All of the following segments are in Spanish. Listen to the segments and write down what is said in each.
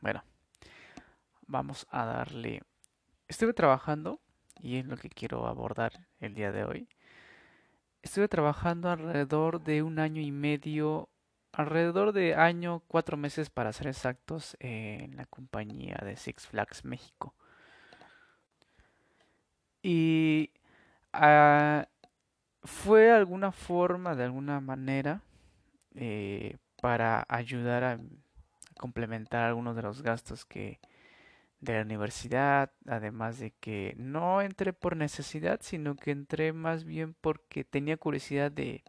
Bueno, vamos a darle... Estuve trabajando, y es lo que quiero abordar el día de hoy. Estuve trabajando alrededor de un año y medio, alrededor de año, cuatro meses para ser exactos, en la compañía de Six Flags México. Y uh, fue alguna forma, de alguna manera, eh, para ayudar a complementar algunos de los gastos que de la universidad, además de que no entré por necesidad, sino que entré más bien porque tenía curiosidad de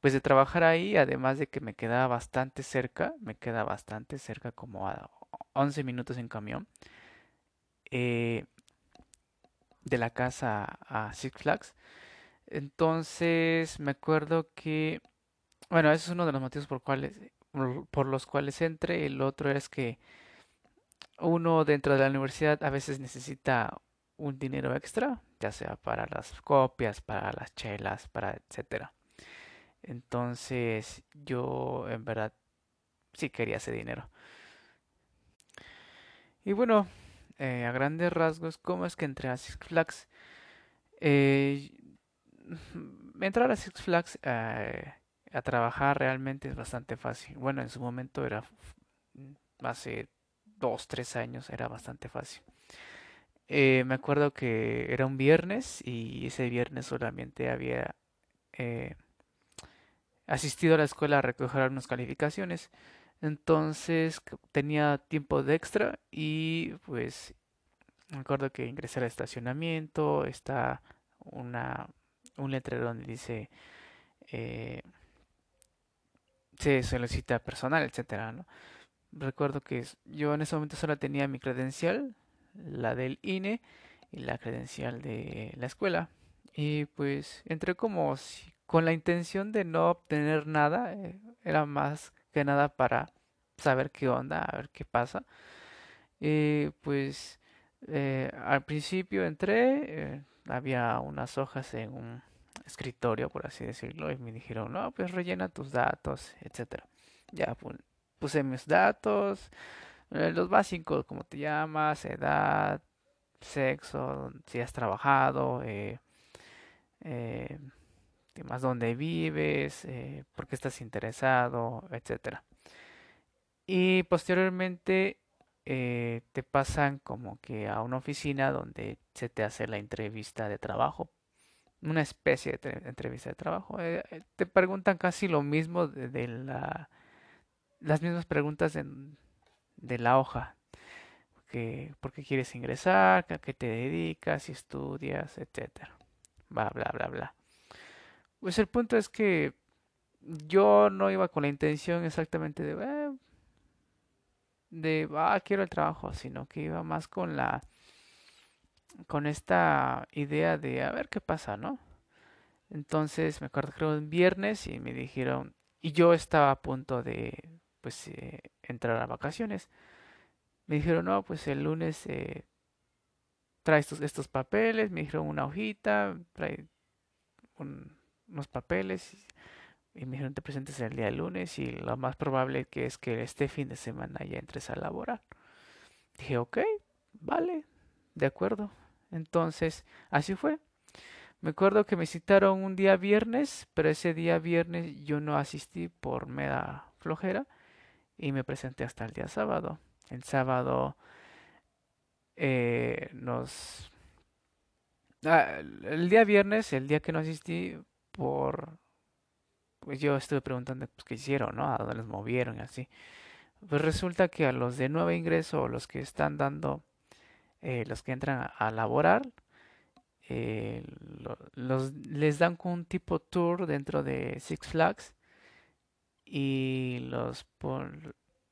pues de trabajar ahí, además de que me quedaba bastante cerca, me queda bastante cerca como a 11 minutos en camión eh, de la casa a Six Flags. Entonces me acuerdo que, bueno, ese es uno de los motivos por, cuales, por los cuales entré. El otro es que uno dentro de la universidad a veces necesita un dinero extra, ya sea para las copias, para las chelas, para etcétera. Entonces yo en verdad sí quería ese dinero. Y bueno, eh, a grandes rasgos, ¿cómo es que entré a Six Flags? Eh, entrar a Six Flags eh, a trabajar realmente es bastante fácil. Bueno, en su momento era hace dos, tres años era bastante fácil. Eh, me acuerdo que era un viernes y ese viernes solamente había eh, asistido a la escuela a recoger unas calificaciones. Entonces tenía tiempo de extra y pues me acuerdo que ingresé al estacionamiento, está una, un letrero donde dice eh, se solicita personal, etcétera, ¿no? recuerdo que yo en ese momento solo tenía mi credencial, la del INE y la credencial de la escuela. Y pues entré como con la intención de no obtener nada, eh, era más que nada para saber qué onda, a ver qué pasa. Y pues eh, al principio entré, eh, había unas hojas en un escritorio, por así decirlo, y me dijeron, no, pues rellena tus datos, etcétera. Ya, puse mis datos, eh, los básicos, como te llamas, edad, sexo, si has trabajado, eh, eh, más dónde vives, por qué estás interesado, etcétera. Y posteriormente te pasan como que a una oficina donde se te hace la entrevista de trabajo, una especie de entrevista de trabajo. te preguntan casi lo mismo de la las mismas preguntas de la hoja. Que, ¿Por qué quieres ingresar? ¿A qué te dedicas? Si estudias, etcétera. Bla, bla, bla, bla. Pues el punto es que yo no iba con la intención exactamente de, eh, de, ah, quiero el trabajo, sino que iba más con la, con esta idea de, a ver qué pasa, ¿no? Entonces me acuerdo era un viernes y me dijeron, y yo estaba a punto de, pues eh, entrar a vacaciones. Me dijeron, no, pues el lunes eh, trae estos, papeles, me dijeron una hojita, trae unos papeles y, me dijeron te presentes el día lunes y lo más probable que es que este fin de semana ya entres a laborar. Dije, ok, vale, de acuerdo. Entonces, así fue. Me acuerdo que me citaron un día viernes, pero ese día viernes yo no asistí por mera flojera y me presenté hasta el día sábado. El sábado eh, nos... Ah, el día viernes, el día que no asistí, por... Pues yo estuve preguntando pues, qué hicieron, ¿no? A dónde les movieron y así. Pues resulta que a los de nuevo ingreso, los que están dando, eh, los que entran a, laborar, eh, les dan un tipo tour dentro de Six Flags y los,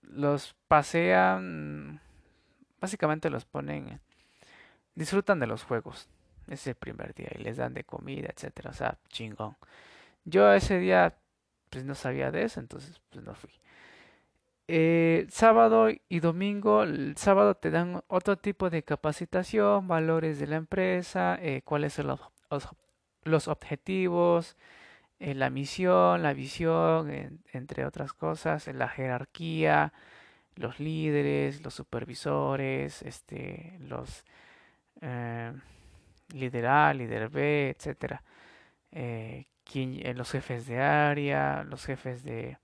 los pasean, básicamente los ponen, disfrutan de los juegos. Es el primer día y les dan de comida, etcétera, o sea, chingón. Yo ese día pues no sabía de eso, entonces pues no fui. Eh, sábado y domingo, el sábado te dan otro tipo de capacitación, valores de la empresa, eh, cuáles son los, los objetivos, la misión, la visión, entre otras cosas, la jerarquía, los líderes, los supervisores, este, los eh, líder A, líder B, etcétera. Eh, eh, los jefes de área, los jefes de...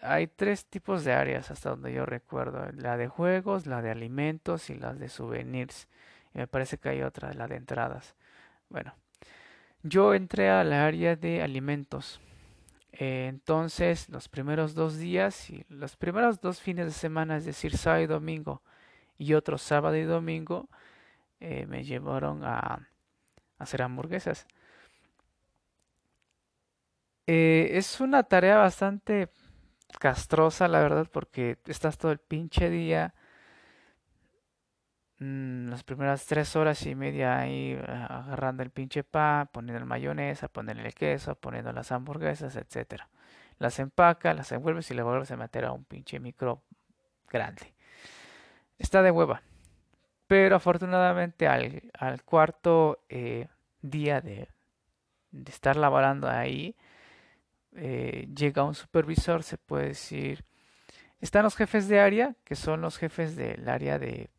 Hay tres tipos de áreas hasta donde yo recuerdo. La de juegos, la de alimentos y las de souvenirs. Y me parece que hay otra, la de entradas. Bueno, yo entré a la área de alimentos. Eh, entonces, los primeros dos días y los primeros dos fines de semana, es decir, sábado y domingo, y otro sábado y domingo, eh, me llevaron a, hacer hamburguesas. Eh, es una tarea bastante castrosa, la verdad, porque estás todo el pinche día, mm, las primeras tres horas y media ahí eh, agarrando el pinche pan, poniendo el mayonesa, poniendo el queso, poniendo las hamburguesas, etcétera. Las empaca, las envuelves y le vuelves a meter a un pinche micro grande. Está de hueva. Pero afortunadamente al, cuarto eh, día de, estar laborando ahí, eh, llega un supervisor, se puede decir. Están los jefes de área, que son los jefes del área de,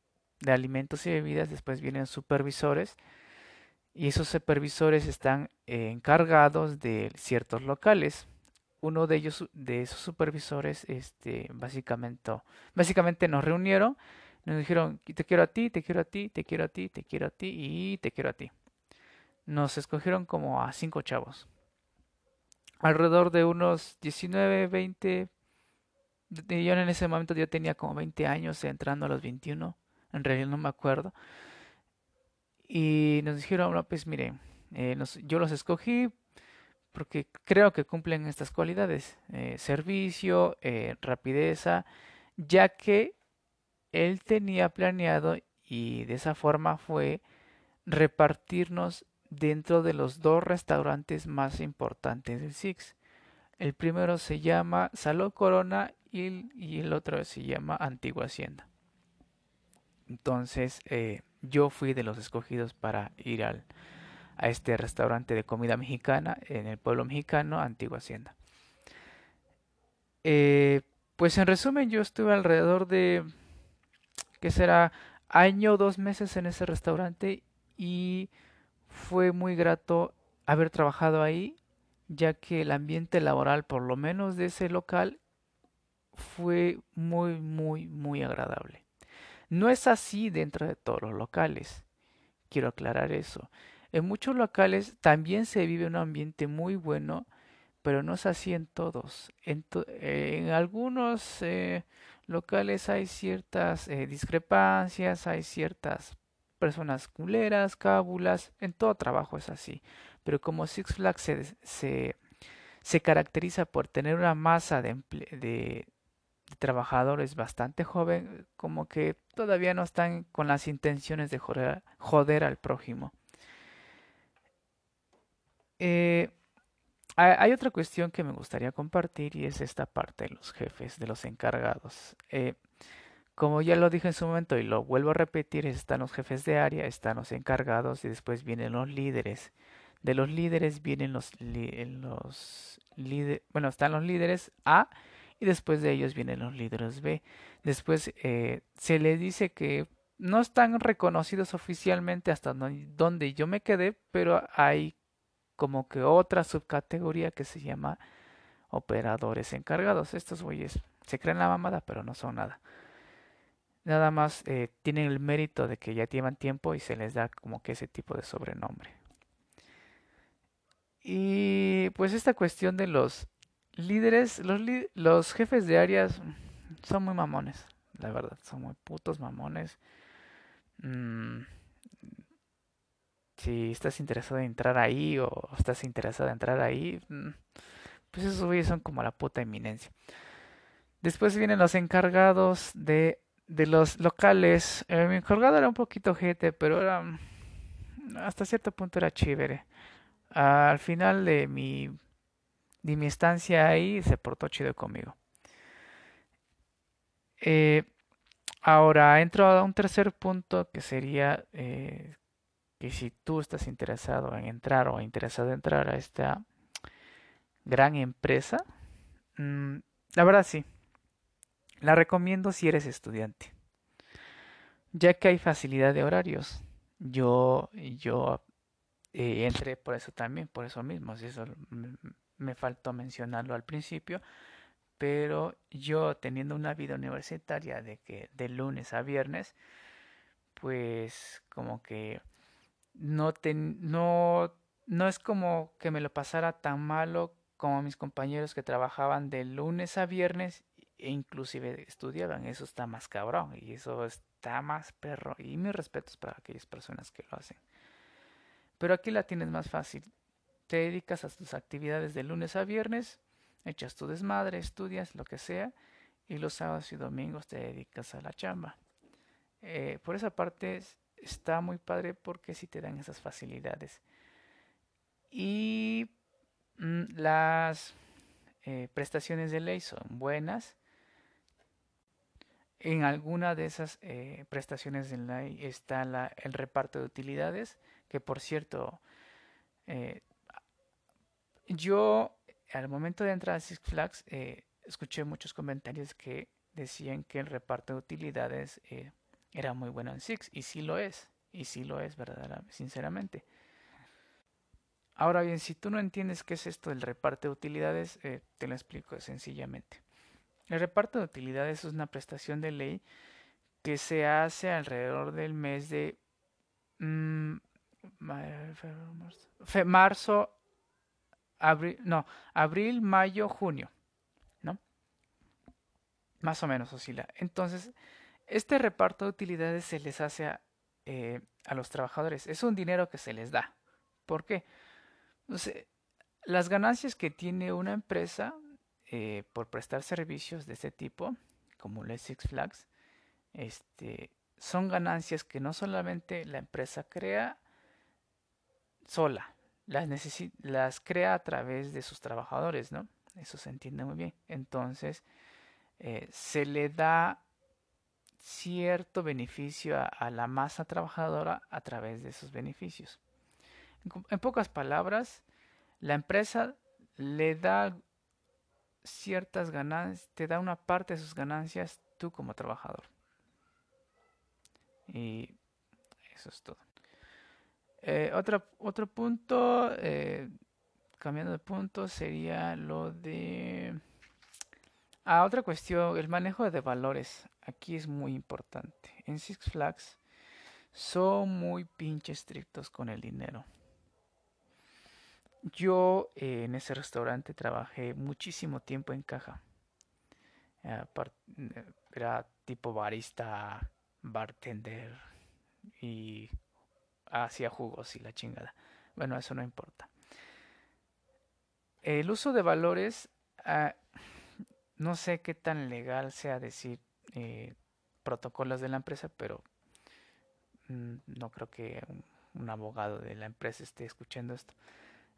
alimentos y bebidas, después vienen supervisores, y esos supervisores están encargados de ciertos locales. Uno de ellos, de esos supervisores, este, básicamente, básicamente nos reunieron nos dijeron, te quiero a ti, te quiero a ti, te quiero a ti, te quiero a ti y te quiero a ti. Nos escogieron como a cinco chavos. Alrededor de unos 19, 20. Yo en ese momento yo tenía como 20 años, entrando a los 21. En realidad no me acuerdo. Y nos dijeron, pues miren, eh, yo los escogí porque creo que cumplen estas cualidades. Eh, servicio, eh, rapideza, ya que él tenía planeado y de esa forma fue repartirnos dentro de los dos restaurantes más importantes del Six. El primero se llama Salón Corona y el, otro se llama Antigua Hacienda. Entonces eh, yo fui de los escogidos para ir al, a este restaurante de comida mexicana en el pueblo mexicano, Antigua Hacienda. Eh, pues en resumen yo estuve alrededor de que será año o dos meses en ese restaurante y fue muy grato haber trabajado ahí, ya que el ambiente laboral, por lo menos de ese local, fue muy, muy, muy agradable. No es así dentro de todos los locales. Quiero aclarar eso. En muchos locales también se vive un ambiente muy bueno, pero no es así en todos. En, algunos eh, locales hay ciertas eh, discrepancias, hay ciertas personas culeras, cábulas, en todo trabajo es así. Pero como Six Flags se, se, caracteriza por tener una masa de, de, trabajadores bastante joven, como que todavía no están con las intenciones de joder, joder al prójimo. Eh, hay otra cuestión que me gustaría compartir y es esta parte de los jefes, de los encargados. Eh, como ya lo dije en su momento y lo vuelvo a repetir, están los jefes de área, están los encargados y después vienen los líderes. De los líderes vienen los, líderes, bueno, están los líderes A y después de ellos vienen los líderes B. Después eh, se le dice que no están reconocidos oficialmente hasta donde yo me quedé, pero hay como que otra subcategoría que se llama operadores encargados. Estos güeyes se creen la mamada, pero no son nada. Nada más eh, tienen el mérito de que ya llevan tiempo y se les da como que ese tipo de sobrenombre. Y pues esta cuestión de los líderes, los, los jefes de áreas son muy mamones, la verdad, son muy putos mamones. Mm, si estás interesado en entrar ahí o estás interesado en entrar ahí, mm, pues esos güeyes son como la puta eminencia. Después vienen los encargados de, de los locales. Eh, mi encargado era un poquito gente, pero era mm, hasta cierto punto era chévere. al final de mi, de mi estancia ahí se portó chido conmigo. Eh, ahora entro a un tercer punto que sería eh, que si tú estás interesado en entrar o interesado en entrar a esta gran empresa, mm, la verdad sí. La recomiendo si eres estudiante, ya que hay facilidad de horarios. Yo, yo eh, entré por eso también, por eso mismo. Eso me faltó mencionarlo al principio, pero yo teniendo una vida universitaria de que de lunes a viernes, pues como que no, no, no es como que me lo pasara tan malo como mis compañeros que trabajaban de lunes a viernes e inclusive estudiaban. Eso está más cabrón y eso está más perro. Y mis respetos para aquellas personas que lo hacen. Pero aquí la tienes más fácil. Te dedicas a tus actividades de lunes a viernes, echas tu desmadre, estudias, lo que sea, y los sábados y domingos te dedicas a la chamba. Eh, por esa parte está muy padre porque sí te dan esas facilidades. Y mm, las eh, prestaciones de ley son buenas. En alguna de esas eh, prestaciones de ley está el reparto de utilidades, que por cierto, yo al momento de entrar a Six Flags escuché muchos comentarios que decían que el reparto de utilidades era muy bueno en Six y sí lo es, y sí lo es verdaderamente, sinceramente. Ahora bien, si tú no entiendes qué es esto del reparto de utilidades, eh, te lo explico sencillamente. El reparto de utilidades es una prestación de ley que se hace alrededor del mes de mm, marzo, abril, no, abril, mayo, junio, ¿no? Más o menos oscila. Entonces, este reparto de utilidades se les hace a, eh, los trabajadores. Es un dinero que se les da. ¿Por qué? las ganancias que tiene una empresa eh, por prestar servicios de este tipo, como el Six Flags, este, son ganancias que no solamente la empresa crea sola, las, las crea a través de sus trabajadores, ¿no? Eso se entiende muy bien. Entonces, eh, se le da cierto beneficio a, la masa trabajadora a través de esos beneficios. En, pocas palabras, la empresa le da ciertas ganancias, te da una parte de sus ganancias tú como trabajador. Y eso es todo. Eh, otro, punto, eh, cambiando de punto, sería lo de... Ah, otra cuestión, el manejo de valores. Aquí es muy importante. En Six Flags son muy pinche estrictos con el dinero. Yo eh, en ese restaurante trabajé muchísimo tiempo en caja. Era tipo barista, bartender y hacía jugos y la chingada. Bueno, eso no importa. El uso de valores ah, no sé qué tan legal sea decir eh, protocolos de la empresa, pero mm, no creo que un, abogado de la empresa esté escuchando esto.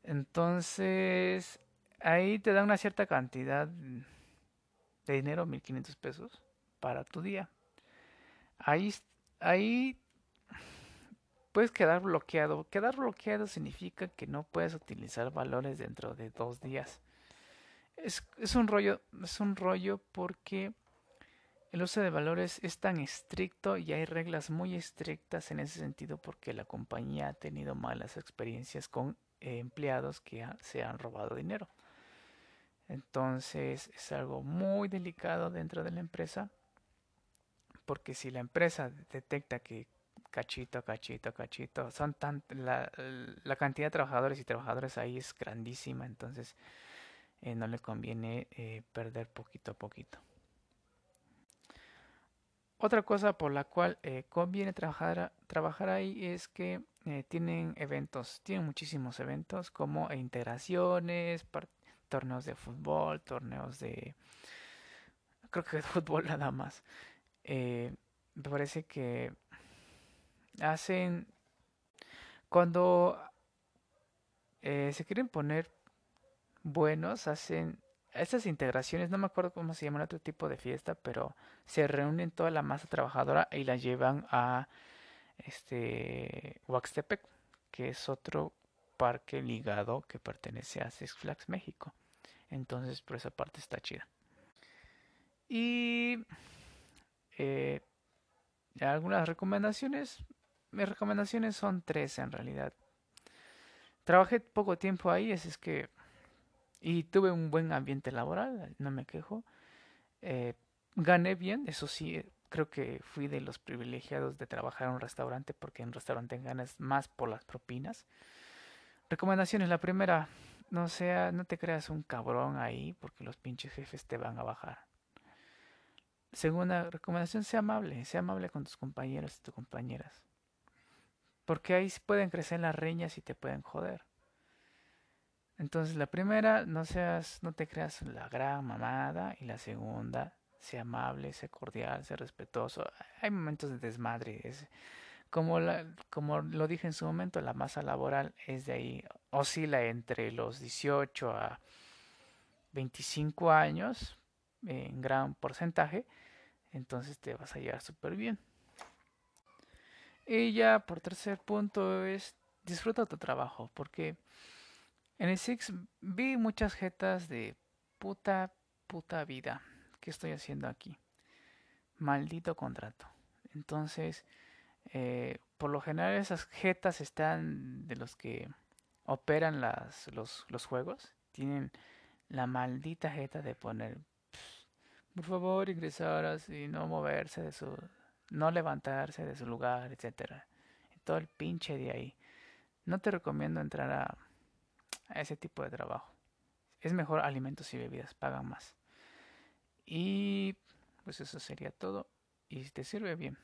Entonces, ahí te da una cierta cantidad de dinero, 1500 pesos, para tu día. Ahí, ahí puedes quedar bloqueado. Quedar bloqueado significa que no puedes utilizar valores dentro de dos días es, es, un rollo, es un rollo porque el uso de valores es tan estricto y hay reglas muy estrictas en ese sentido porque la compañía ha tenido malas experiencias con empleados que se han robado dinero. Entonces es algo muy delicado dentro de la empresa porque si la empresa detecta que cachito, cachito, cachito, son tan la, cantidad de trabajadores y trabajadores ahí es grandísima, entonces eh, no le conviene eh, perder poquito a poquito. Otra cosa por la cual eh, conviene trabajar, trabajar ahí es que tienen eventos, tienen muchísimos eventos como integraciones, torneos de fútbol, torneos de... Creo que de fútbol nada más. me parece que hacen... Cuando se quieren poner buenos hacen estas integraciones, no me acuerdo cómo se llama otro tipo de fiesta, pero se reúnen toda la masa trabajadora y la llevan a este Huaxtepec, que es otro parque ligado que pertenece a Six Flags México. Entonces, por esa parte está chida. Y eh, algunas recomendaciones. Mis recomendaciones son tres en realidad. Trabajé poco tiempo ahí, así es que... Y tuve un buen ambiente laboral, no me quejo. Eh, gané bien, eso sí, creo que fui de los privilegiados de trabajar en un restaurante porque en un restaurante ganas más por las propinas. Recomendaciones, la primera, no sea, no te creas un cabrón ahí porque los pinches jefes te van a bajar. Segunda recomendación, sea amable, sea amable con tus compañeros y tus compañeras. Porque ahí pueden crecer las reñas y te pueden joder. Entonces la primera, no seas, no te creas la gran mamada. Y la segunda, sea amable, sea cordial, sea respetuoso. Hay momentos de desmadre. Es, como lo dije en su momento, la masa laboral es de ahí, oscila entre los 18 a 25 años en gran porcentaje. Entonces te vas a llevar súper bien. Y ya por tercer punto es disfruta tu trabajo, porque en el Six vi muchas jetas de puta, puta vida. ¿Qué estoy haciendo aquí? Maldito contrato. Entonces, eh, por lo general esas jetas están de los que operan las, los, los juegos. Tienen la maldita jeta de poner, por favor, ingresar y no moverse de su, no levantarse de su lugar, etcétera. Todo el pinche de ahí. No te recomiendo entrar a, a ese tipo de trabajo. Es mejor alimentos y bebidas, pagan más. Y pues eso sería todo. Y si te sirve bien.